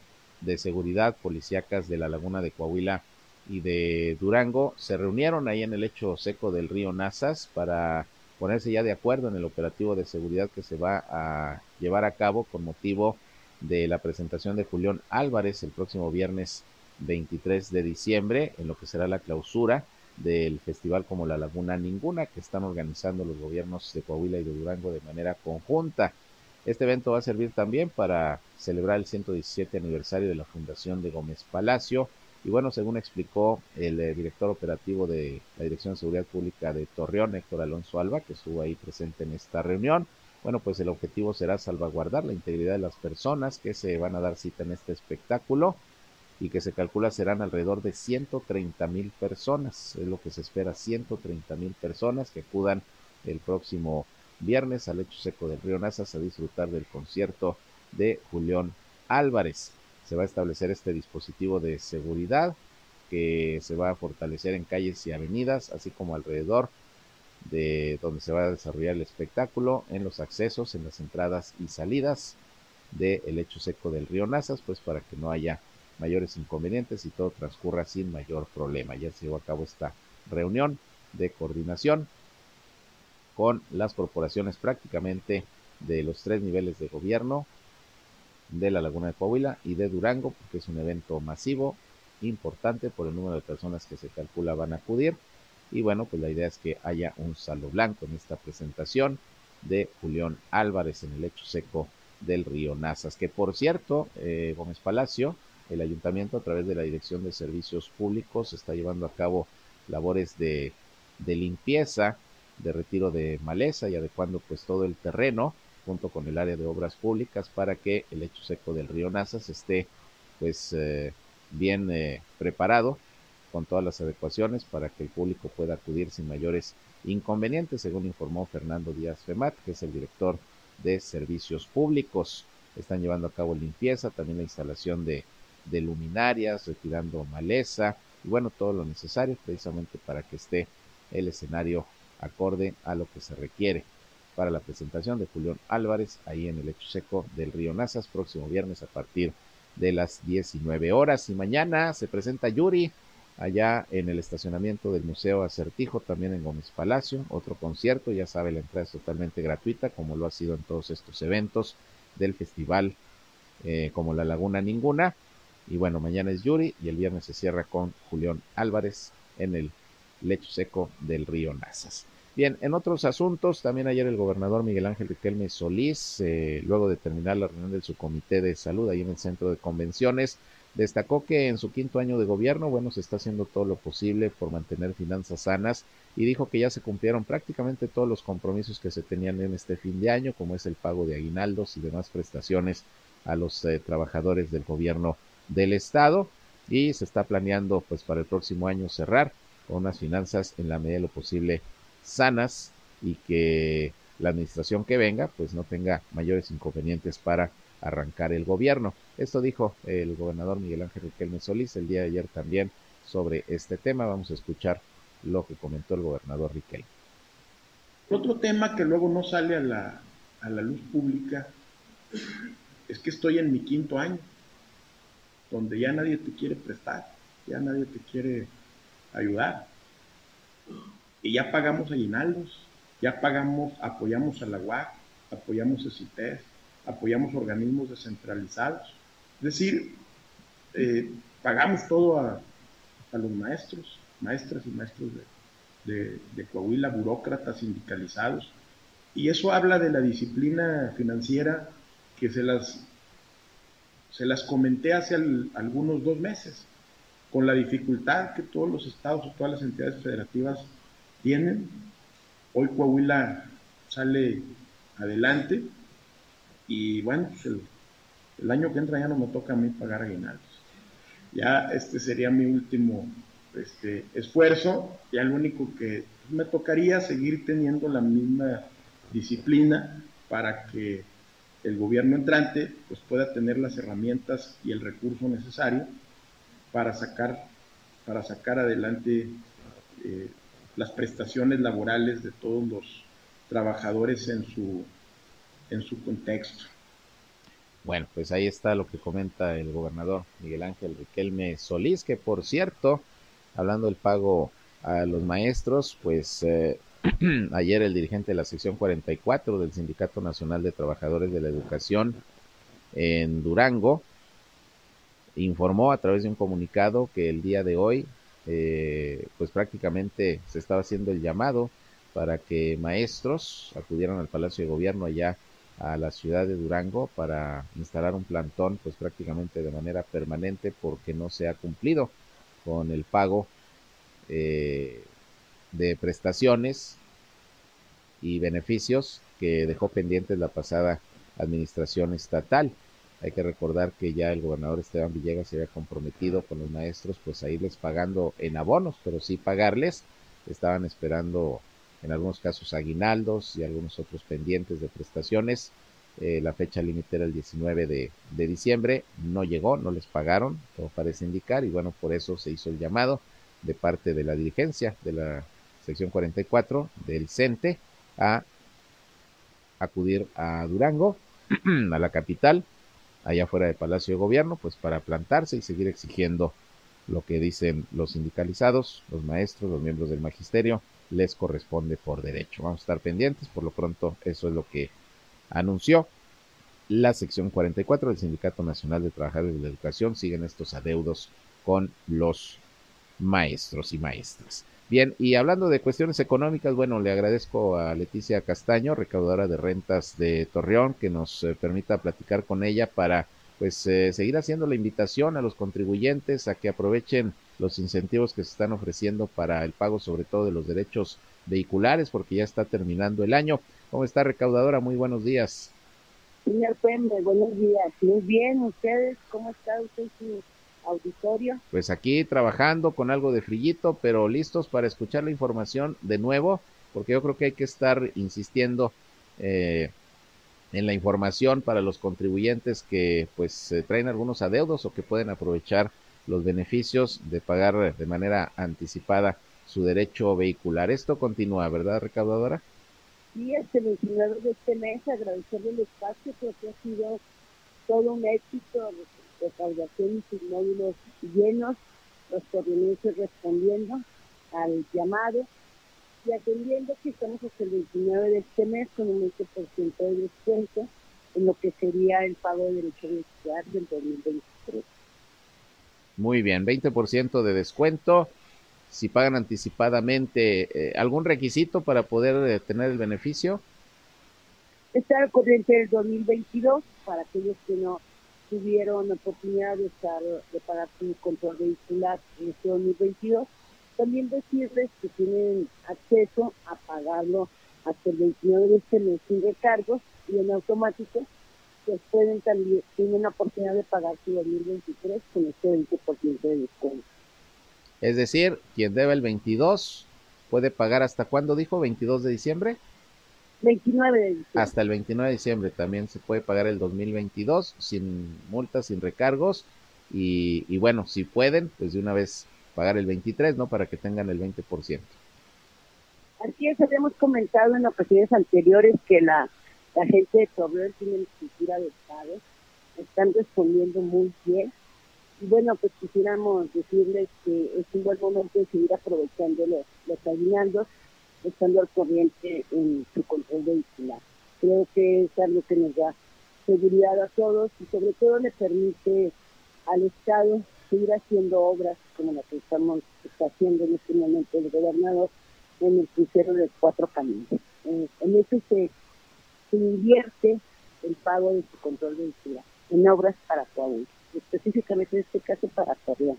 de seguridad policíacas de la laguna de Coahuila y de Durango se reunieron ahí en el lecho seco del río Nazas para ponerse ya de acuerdo en el operativo de seguridad que se va a llevar a cabo con motivo de la presentación de Julián Álvarez el próximo viernes 23 de diciembre en lo que será la clausura del festival como la Laguna Ninguna que están organizando los gobiernos de Coahuila y de Durango de manera conjunta. Este evento va a servir también para celebrar el 117 aniversario de la fundación de Gómez Palacio. Y bueno, según explicó el eh, director operativo de la Dirección de Seguridad Pública de Torreón, Héctor Alonso Alba, que estuvo ahí presente en esta reunión, bueno, pues el objetivo será salvaguardar la integridad de las personas que se van a dar cita en este espectáculo y que se calcula serán alrededor de 130 mil personas, es lo que se espera, 130 mil personas que acudan el próximo viernes al hecho seco del río Nazas a disfrutar del concierto de Julián Álvarez. Se va a establecer este dispositivo de seguridad que se va a fortalecer en calles y avenidas, así como alrededor de donde se va a desarrollar el espectáculo, en los accesos, en las entradas y salidas del hecho seco del río Nazas, pues para que no haya mayores inconvenientes y todo transcurra sin mayor problema. Ya se llevó a cabo esta reunión de coordinación con las corporaciones prácticamente de los tres niveles de gobierno de la Laguna de Coahuila y de Durango, porque es un evento masivo, importante por el número de personas que se calcula van a acudir. Y bueno, pues la idea es que haya un saldo blanco en esta presentación de Julián Álvarez en el hecho seco del río Nazas, que por cierto, eh, Gómez Palacio, el ayuntamiento a través de la Dirección de Servicios Públicos está llevando a cabo labores de limpieza de retiro de maleza y adecuando pues todo el terreno junto con el área de obras públicas para que el hecho seco del río Nazas esté pues eh, bien eh, preparado con todas las adecuaciones para que el público pueda acudir sin mayores inconvenientes, según informó Fernando Díaz Femat, que es el director de servicios públicos. Están llevando a cabo limpieza, también la instalación de, de luminarias, retirando maleza y bueno, todo lo necesario precisamente para que esté el escenario acorde a lo que se requiere para la presentación de Julián Álvarez ahí en el hecho seco del río Nazas próximo viernes a partir de las 19 horas. Y mañana se presenta Yuri allá en el estacionamiento del Museo Acertijo, también en Gómez Palacio, otro concierto, ya sabe, la entrada es totalmente gratuita, como lo ha sido en todos estos eventos del festival, eh, como La Laguna Ninguna. Y bueno, mañana es Yuri y el viernes se cierra con Julián Álvarez en el lecho seco del río Nazas. Bien, en otros asuntos, también ayer el gobernador Miguel Ángel Riquelme Solís, eh, luego de terminar la reunión del subcomité de salud ahí en el centro de convenciones, destacó que en su quinto año de gobierno, bueno, se está haciendo todo lo posible por mantener finanzas sanas y dijo que ya se cumplieron prácticamente todos los compromisos que se tenían en este fin de año, como es el pago de aguinaldos y demás prestaciones a los eh, trabajadores del gobierno del estado y se está planeando pues para el próximo año cerrar con unas finanzas en la medida de lo posible sanas y que la administración que venga pues no tenga mayores inconvenientes para arrancar el gobierno. Esto dijo el gobernador Miguel Ángel Riquelme Solís el día de ayer también sobre este tema. Vamos a escuchar lo que comentó el gobernador Riquelme. Otro tema que luego no sale a la, a la luz pública es que estoy en mi quinto año, donde ya nadie te quiere prestar, ya nadie te quiere ayudar y ya pagamos aguinaldos, ya pagamos, apoyamos a la UAC, apoyamos a CITES, apoyamos organismos descentralizados. Es decir, eh, pagamos todo a, los maestros, maestras y maestros de, de, Coahuila, burócratas sindicalizados. Y eso habla de la disciplina financiera que se las, se las comenté hace algunos dos meses, con la dificultad que todos los estados o todas las entidades federativas tienen. Hoy Coahuila sale adelante y bueno, pues el, año que entra ya no me toca a mí pagar aguinaldos. Ya este sería mi último este, esfuerzo, ya lo único que me tocaría seguir teniendo la misma disciplina para que el gobierno entrante pues pueda tener las herramientas y el recurso necesario para sacar para sacar adelante eh, las prestaciones laborales de todos los trabajadores en su, en su contexto. Bueno, pues ahí está lo que comenta el gobernador Miguel Ángel Riquelme Solís, que por cierto, hablando del pago a los maestros, pues eh, ayer el dirigente de la sección 44 del Sindicato Nacional de Trabajadores de la Educación en Durango informó a través de un comunicado que el día de hoy eh, pues prácticamente se estaba haciendo el llamado para que maestros acudieran al Palacio de Gobierno allá a la ciudad de Durango para instalar un plantón pues prácticamente de manera permanente porque no se ha cumplido con el pago eh, de prestaciones y beneficios que dejó pendientes la pasada administración estatal. Hay que recordar que ya el gobernador Esteban Villegas se había comprometido con los maestros pues a irles pagando en abonos, pero sí pagarles. Estaban esperando en algunos casos aguinaldos y algunos otros pendientes de prestaciones. Eh, la fecha límite era el 19 de, de, diciembre, no llegó, no les pagaron, todo parece indicar, y bueno, por eso se hizo el llamado de parte de la dirigencia de la sección 44 del CENTE a acudir a Durango, a la capital, allá fuera del Palacio de Gobierno, pues para plantarse y seguir exigiendo lo que dicen los sindicalizados, los maestros, los miembros del magisterio, les corresponde por derecho. Vamos a estar pendientes, por lo pronto eso es lo que anunció la sección 44 del Sindicato Nacional de Trabajadores de la Educación. Siguen estos adeudos con los maestros y maestras. Bien, y hablando de cuestiones económicas, bueno, le agradezco a Leticia Castaño, recaudadora de rentas de Torreón, que nos eh, permita platicar con ella para pues eh, seguir haciendo la invitación a los contribuyentes a que aprovechen los incentivos que se están ofreciendo para el pago sobre todo de los derechos vehiculares porque ya está terminando el año. ¿Cómo está recaudadora? Muy buenos días. Señor buenos días. Muy bien, ¿ustedes cómo está usted? Auditorio. Pues aquí trabajando con algo de frillito, pero listos para escuchar la información de nuevo, porque yo creo que hay que estar insistiendo eh, en la información para los contribuyentes que pues traen algunos adeudos o que pueden aprovechar los beneficios de pagar de manera anticipada su derecho vehicular. Esto continúa, ¿verdad, recaudadora? el 29 de este mes agradecerle el espacio, creo que ha sido todo un éxito, recaudación y sus módulos llenos, los corrientes respondiendo al llamado y atendiendo que estamos hasta el 29 de este mes con un 20% de descuento en lo que sería el pago de derecho de estudiar del 2023. Muy bien, 20% de descuento. Si pagan anticipadamente, eh, ¿algún requisito para poder eh, tener el beneficio? Estar al corriente del 2022 para aquellos que no tuvieron oportunidad de, estar, de pagar su control vehicular en este 2022. También decirles que tienen acceso a pagarlo hasta el 29 de este mes sin recargos y en automático pues pueden también, tienen la oportunidad de pagar su 2023 con este 20% de descuento. Es decir, quien debe el 22 puede pagar hasta cuándo dijo, 22 de diciembre. 29 de diciembre. Hasta el 29 de diciembre también se puede pagar el 2022 sin multas, sin recargos. Y, y bueno, si pueden, pues de una vez pagar el 23, ¿no? Para que tengan el 20%. Así es, habíamos comentado en ocasiones anteriores que la, la gente de Torreón tiene estructura de Estado, están respondiendo muy bien. Y bueno, pues quisiéramos decirles que es un buen momento de seguir aprovechando los, los aguinaldos, estando al corriente en su control vehicular. Creo que es algo que nos da seguridad a todos y sobre todo le permite al Estado seguir haciendo obras como la que estamos haciendo en este momento el gobernador en el crucero de cuatro caminos. Eh, en eso se, se, invierte el pago de su control vehicular en obras para Coahuila, específicamente en este caso para Torreón.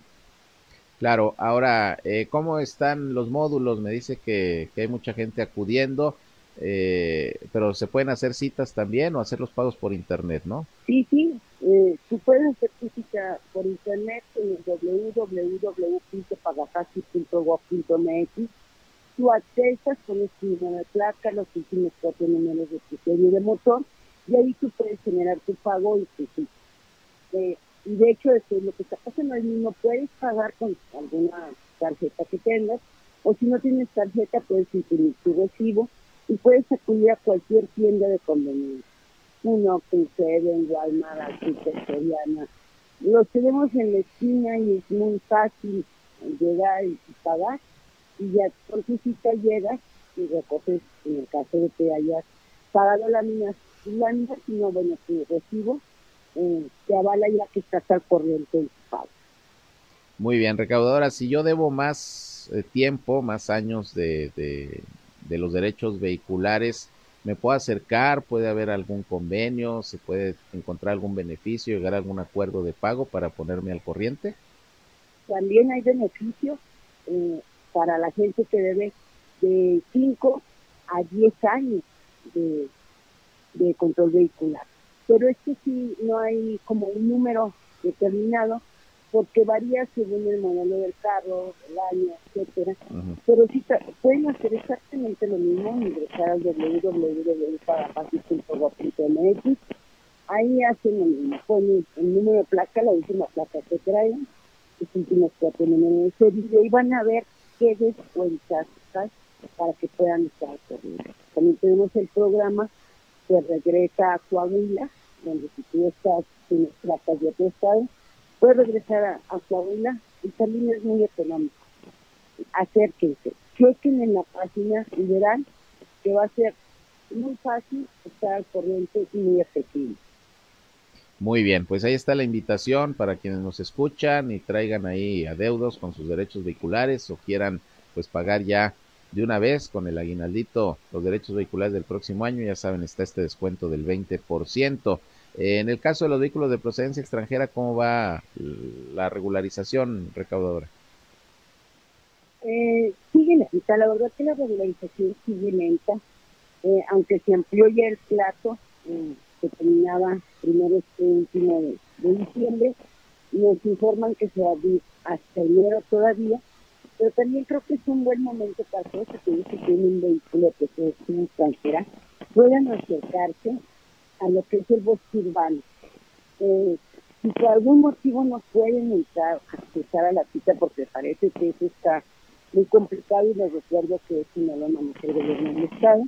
Claro, ahora, eh, ¿cómo están los módulos? Me dice que, que hay mucha gente acudiendo, eh, pero se pueden hacer citas también o hacer los pagos por internet, ¿no? Sí, sí, eh, tú puedes hacer tu cita por internet en www.pagafácil.gov.mx tú accesas, pones tu número de placa, los últimos cuatro números de tu serie de motor, y ahí tú puedes generar tu pago y tu cita. Eh, y de hecho, eso es lo que está pasando ahí mismo, puedes pagar con alguna tarjeta que tengas, o si no tienes tarjeta, puedes imprimir tu recibo y puedes acudir a cualquier tienda de conveniencia. Uno, en Walmart, Soriana. Los tenemos en la esquina y es muy fácil llegar y pagar y ya por su cita llegas y recoges, en el caso de que hayas pagado láminas, láminas, sino bueno, tu recibo te avala ya que estás al corriente del pago. Muy bien, recaudadora, si yo debo más eh, tiempo, más años de, de, de los derechos vehiculares, ¿me puedo acercar? ¿Puede haber algún convenio? ¿Se puede encontrar algún beneficio, llegar a algún acuerdo de pago para ponerme al corriente? También hay beneficios. Eh, para la gente que debe de 5 a 10 años de, de control vehicular. Pero es que sí no hay como un número determinado porque varía según el modelo del carro, el año, etcétera. Pero sí pueden hacer exactamente lo mismo, ingresar al www.parafácil.gov.mx. Ahí hacen lo mismo, ponen el número de placa, la última placa que traen, los últimos cuatro números de serie, y van a ver qué descuentas para que puedan estar. También tenemos el programa que regresa a Coahuila, donde si tú estás en placas de otro estado, puedes regresar a, a Coahuila y también es muy económico. Acérquense, chequen en la página y verán que va a ser muy fácil estar al corriente y muy efectivo. Muy bien, pues ahí está la invitación para quienes nos escuchan y traigan ahí adeudos con sus derechos vehiculares o quieran pues pagar ya de una vez con el aguinaldito los derechos vehiculares del próximo año, ya saben, está este descuento del 20%. Eh, en el caso de los vehículos de procedencia extranjera, ¿cómo va la regularización recaudadora? Eh, sigue lenta, la verdad que la regularización sigue lenta, eh, aunque se amplió ya el plazo, eh, que terminaba primero este último de, diciembre. Nos informan que se va a abrir hasta enero todavía, pero también creo que es un buen momento para todos aquellos que tienen un vehículo que es extranjera, puedan acercarse a lo que es el bosque urbano. Eh, si por algún motivo no pueden entrar, a la cita porque parece que eso está muy complicado y les recuerdo que eso no lo maneja el gobierno del Estado,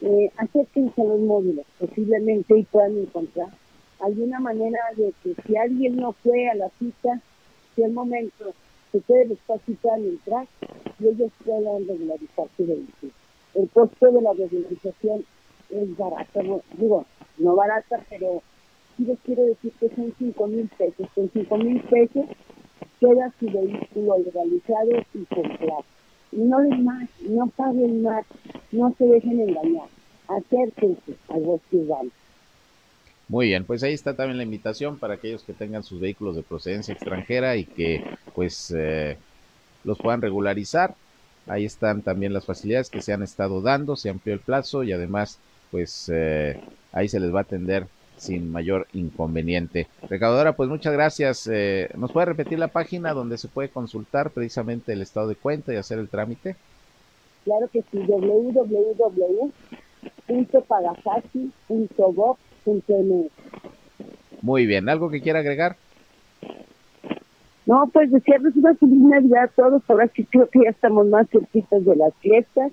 eh, a los módulos posiblemente y puedan encontrar alguna manera de que si alguien no fue a la cita, si el momento se puede despacitar entrar y ellos puedan regularizar su vehículo. El costo de la regularización es barato, digo, no barata, pero sí les quiero decir que son 5 mil pesos. Con 5 mil pesos queda su vehículo legalizado y comprado. No den más, no paguen más, no se dejen engañar. Acérquense al bosque urbano. Muy bien, pues ahí está también la invitación para aquellos que tengan sus vehículos de procedencia extranjera y que pues eh, los puedan regularizar. Ahí están también las facilidades que se han estado dando, se amplió el plazo y además pues eh, ahí se les va a atender sin mayor inconveniente. Recaudadora, pues muchas gracias. Eh, ¿Nos puede repetir la página donde se puede consultar precisamente el estado de cuenta y hacer el trámite? Claro que sí, Muy bien, ¿algo que quiera agregar? No, pues desearles una feliz Navidad a todos. Ahora sí creo que ya estamos más cerquitos de las fiestas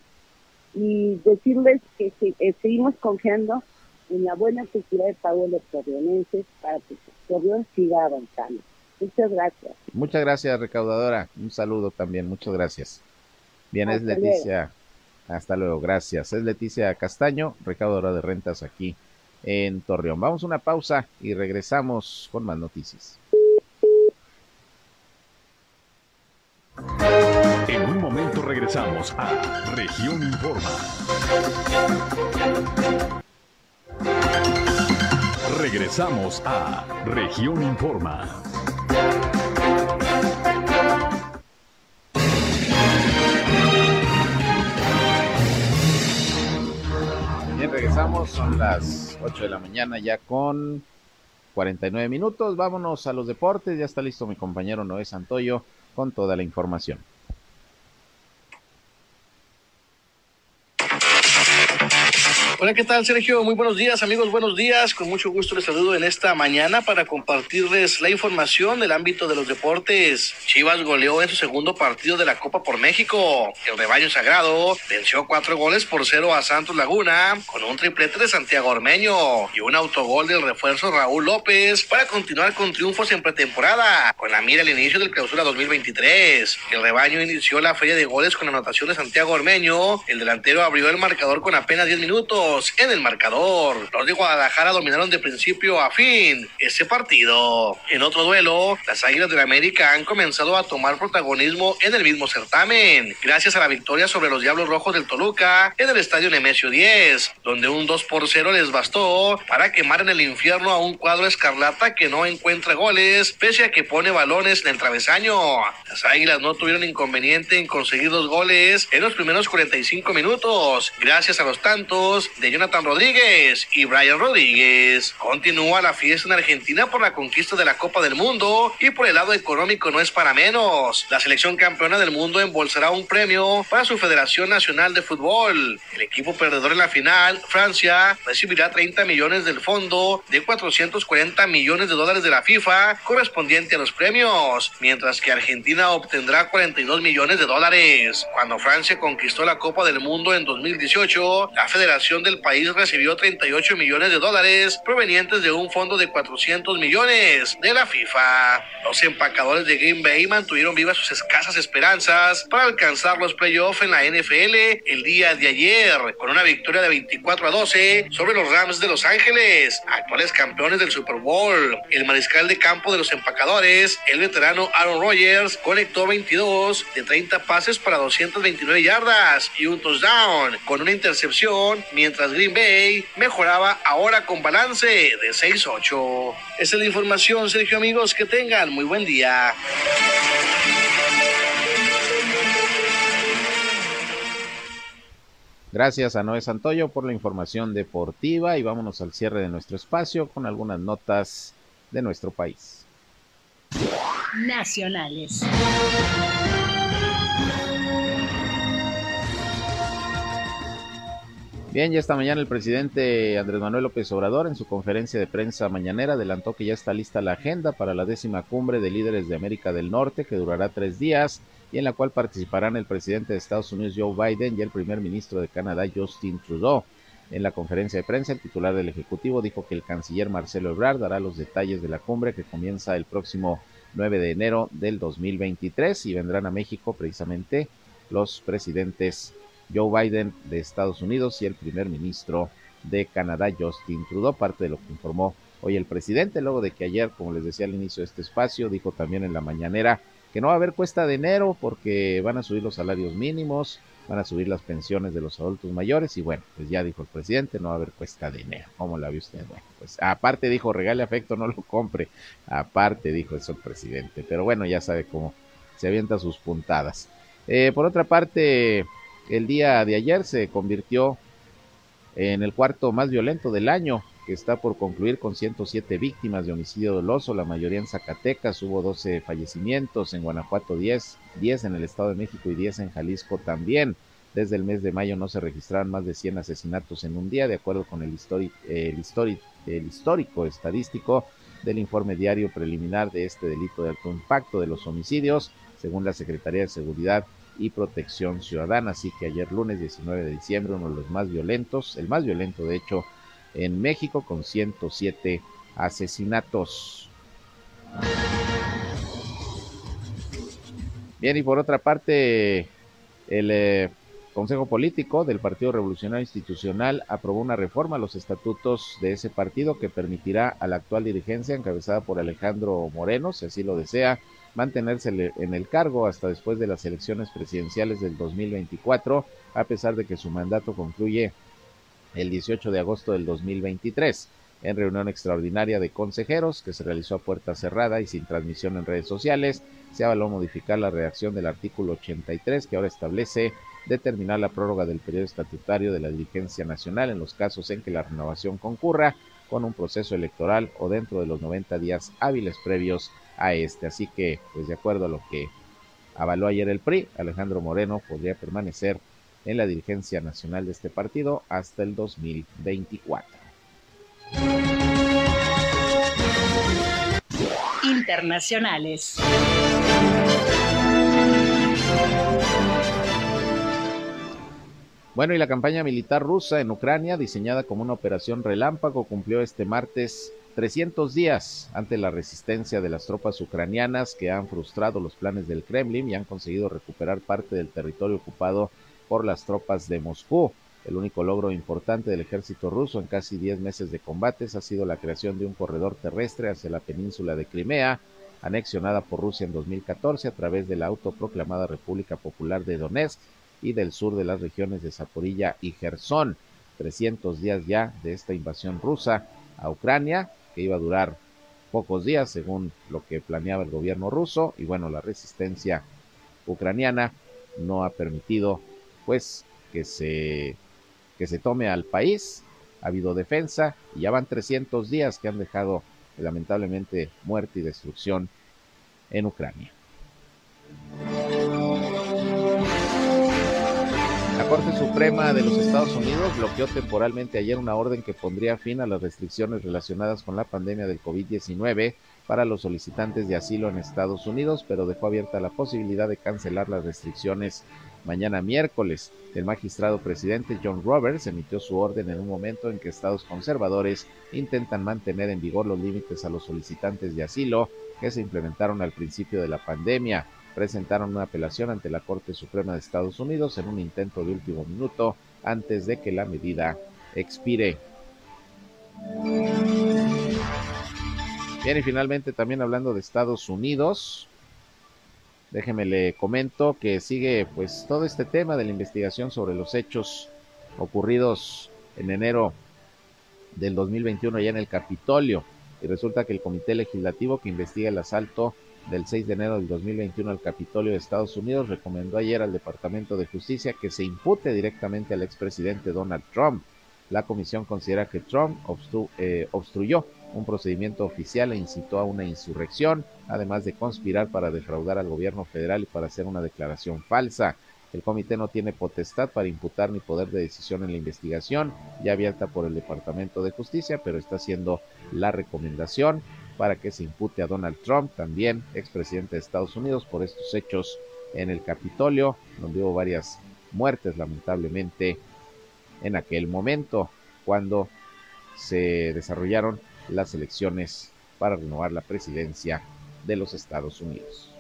y decirles que eh, seguimos confiando en la buena cultura de los torreonenses para que Torreón siga avanzando. Muchas gracias. Muchas gracias, recaudadora. Un saludo también. Muchas gracias. Bien, es Leticia. Hasta luego, gracias. Es Leticia Castaño, recaudadora de rentas aquí en Torreón. Vamos a una pausa y regresamos con más noticias. En un momento regresamos a Región Informa. Regresamos a Región Informa. Bien, regresamos, son las 8 de la mañana ya con 49 minutos. Vámonos a los deportes, ya está listo mi compañero Noé Santoyo con toda la información. Hola, ¿qué tal, Sergio? Muy buenos días, amigos, buenos días. Con mucho gusto les saludo en esta mañana para compartirles la información del ámbito de los deportes. Chivas goleó en su segundo partido de la Copa por México. El rebaño sagrado venció cuatro goles por cero a Santos Laguna con un triplete de Santiago Ormeño y un autogol del refuerzo Raúl López para continuar con triunfos en pretemporada con la mira al inicio del clausura 2023. El rebaño inició la feria de goles con anotación de Santiago Ormeño. El delantero abrió el marcador con apenas 10 minutos en el marcador. Los de Guadalajara dominaron de principio a fin ese partido. En otro duelo, las Águilas de la América han comenzado a tomar protagonismo en el mismo certamen, gracias a la victoria sobre los Diablos Rojos del Toluca en el estadio Nemesio 10, donde un 2 por 0 les bastó para quemar en el infierno a un cuadro escarlata que no encuentra goles, pese a que pone balones en el travesaño. Las Águilas no tuvieron inconveniente en conseguir dos goles en los primeros 45 minutos, gracias a los tantos de Jonathan Rodríguez y Brian Rodríguez. Continúa la fiesta en Argentina por la conquista de la Copa del Mundo y por el lado económico no es para menos. La selección campeona del mundo embolsará un premio para su Federación Nacional de Fútbol. El equipo perdedor en la final, Francia, recibirá 30 millones del fondo de 440 millones de dólares de la FIFA correspondiente a los premios, mientras que Argentina obtendrá 42 millones de dólares. Cuando Francia conquistó la Copa del Mundo en 2018, la Federación del país recibió 38 millones de dólares provenientes de un fondo de 400 millones de la FIFA. Los empacadores de Green Bay mantuvieron vivas sus escasas esperanzas para alcanzar los playoffs en la NFL el día de ayer, con una victoria de 24 a 12 sobre los Rams de Los Ángeles, actuales campeones del Super Bowl. El mariscal de campo de los empacadores, el veterano Aaron Rodgers, conectó 22 de 30 pases para 229 yardas y un touchdown, con una intercepción, mientras mientras Green Bay mejoraba ahora con balance de 6-8. Esa es la información, Sergio amigos, que tengan muy buen día. Gracias a Noé Santoyo por la información deportiva y vámonos al cierre de nuestro espacio con algunas notas de nuestro país. Nacionales. Bien, ya esta mañana el presidente Andrés Manuel López Obrador en su conferencia de prensa mañanera adelantó que ya está lista la agenda para la décima cumbre de líderes de América del Norte que durará tres días y en la cual participarán el presidente de Estados Unidos Joe Biden y el primer ministro de Canadá Justin Trudeau. En la conferencia de prensa, el titular del Ejecutivo dijo que el canciller Marcelo Ebrard dará los detalles de la cumbre que comienza el próximo 9 de enero del 2023 y vendrán a México precisamente los presidentes Joe Biden de Estados Unidos y el primer ministro de Canadá, Justin Trudeau, parte de lo que informó hoy el presidente, luego de que ayer, como les decía al inicio de este espacio, dijo también en la mañanera que no va a haber cuesta de enero porque van a subir los salarios mínimos, van a subir las pensiones de los adultos mayores y bueno, pues ya dijo el presidente, no va a haber cuesta de enero. ¿Cómo la vio usted? Bueno, pues aparte dijo, regale afecto, no lo compre. Aparte dijo eso el presidente, pero bueno, ya sabe cómo se avienta sus puntadas. Eh, por otra parte, el día de ayer se convirtió en el cuarto más violento del año, que está por concluir con 107 víctimas de homicidio doloso, la mayoría en Zacatecas, hubo 12 fallecimientos, en Guanajuato 10, 10 en el Estado de México y 10 en Jalisco también. Desde el mes de mayo no se registraron más de 100 asesinatos en un día, de acuerdo con el, el, el histórico estadístico del informe diario preliminar de este delito de alto impacto de los homicidios, según la Secretaría de Seguridad y Protección Ciudadana. Así que ayer lunes 19 de diciembre, uno de los más violentos, el más violento de hecho en México, con 107 asesinatos. Bien, y por otra parte, el eh, Consejo Político del Partido Revolucionario Institucional aprobó una reforma a los estatutos de ese partido que permitirá a la actual dirigencia, encabezada por Alejandro Moreno, si así lo desea, mantenerse en el cargo hasta después de las elecciones presidenciales del 2024, a pesar de que su mandato concluye el 18 de agosto del 2023. En reunión extraordinaria de consejeros que se realizó a puerta cerrada y sin transmisión en redes sociales, se avaló modificar la redacción del artículo 83 que ahora establece determinar la prórroga del periodo estatutario de la dirigencia nacional en los casos en que la renovación concurra con un proceso electoral o dentro de los 90 días hábiles previos a este. Así que, pues de acuerdo a lo que avaló ayer el PRI, Alejandro Moreno podría permanecer en la dirigencia nacional de este partido hasta el 2024. Internacionales. Bueno, y la campaña militar rusa en Ucrania, diseñada como una operación relámpago, cumplió este martes 300 días ante la resistencia de las tropas ucranianas que han frustrado los planes del Kremlin y han conseguido recuperar parte del territorio ocupado por las tropas de Moscú. El único logro importante del ejército ruso en casi 10 meses de combates ha sido la creación de un corredor terrestre hacia la península de Crimea, anexionada por Rusia en 2014 a través de la autoproclamada República Popular de Donetsk y del sur de las regiones de Zaporilla y Gerson. 300 días ya de esta invasión rusa a Ucrania que iba a durar pocos días según lo que planeaba el gobierno ruso y bueno, la resistencia ucraniana no ha permitido pues que se que se tome al país. Ha habido defensa y ya van 300 días que han dejado lamentablemente muerte y destrucción en Ucrania. La Corte Suprema de los Estados Unidos bloqueó temporalmente ayer una orden que pondría fin a las restricciones relacionadas con la pandemia del COVID-19 para los solicitantes de asilo en Estados Unidos, pero dejó abierta la posibilidad de cancelar las restricciones mañana miércoles. El magistrado presidente John Roberts emitió su orden en un momento en que estados conservadores intentan mantener en vigor los límites a los solicitantes de asilo que se implementaron al principio de la pandemia presentaron una apelación ante la Corte Suprema de Estados Unidos en un intento de último minuto antes de que la medida expire. Bien, y finalmente también hablando de Estados Unidos, déjeme le comento que sigue pues todo este tema de la investigación sobre los hechos ocurridos en enero del 2021 allá en el Capitolio. Y resulta que el Comité Legislativo que investiga el asalto del 6 de enero del 2021 al Capitolio de Estados Unidos recomendó ayer al Departamento de Justicia que se impute directamente al expresidente Donald Trump. La comisión considera que Trump eh, obstruyó un procedimiento oficial e incitó a una insurrección, además de conspirar para defraudar al gobierno federal y para hacer una declaración falsa. El comité no tiene potestad para imputar ni poder de decisión en la investigación, ya abierta por el Departamento de Justicia, pero está haciendo la recomendación para que se impute a Donald Trump, también expresidente de Estados Unidos, por estos hechos en el Capitolio, donde hubo varias muertes lamentablemente en aquel momento, cuando se desarrollaron las elecciones para renovar la presidencia de los Estados Unidos.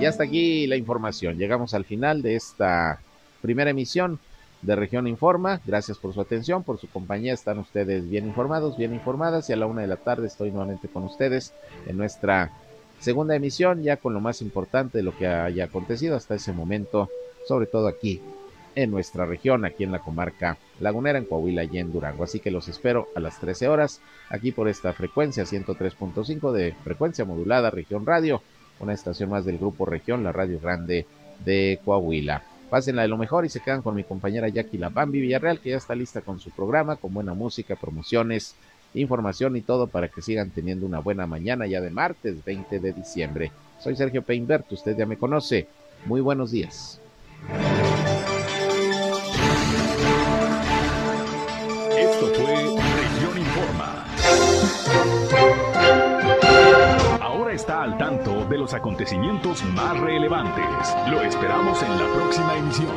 Y hasta aquí la información. Llegamos al final de esta primera emisión de Región Informa. Gracias por su atención, por su compañía. Están ustedes bien informados, bien informadas. Y a la una de la tarde estoy nuevamente con ustedes en nuestra segunda emisión, ya con lo más importante de lo que haya acontecido hasta ese momento, sobre todo aquí en nuestra región, aquí en la comarca lagunera, en Coahuila y en Durango. Así que los espero a las 13 horas, aquí por esta frecuencia 103.5 de frecuencia modulada, región radio, una estación más del grupo región, la radio grande de Coahuila. Pásenla de lo mejor y se quedan con mi compañera Jackie La Bambi Villarreal, que ya está lista con su programa, con buena música, promociones, información y todo para que sigan teniendo una buena mañana ya de martes 20 de diciembre. Soy Sergio Peinbert, usted ya me conoce. Muy buenos días. Esto fue Región Informa. Ahora está al tanto los acontecimientos más relevantes. Lo esperamos en la próxima emisión.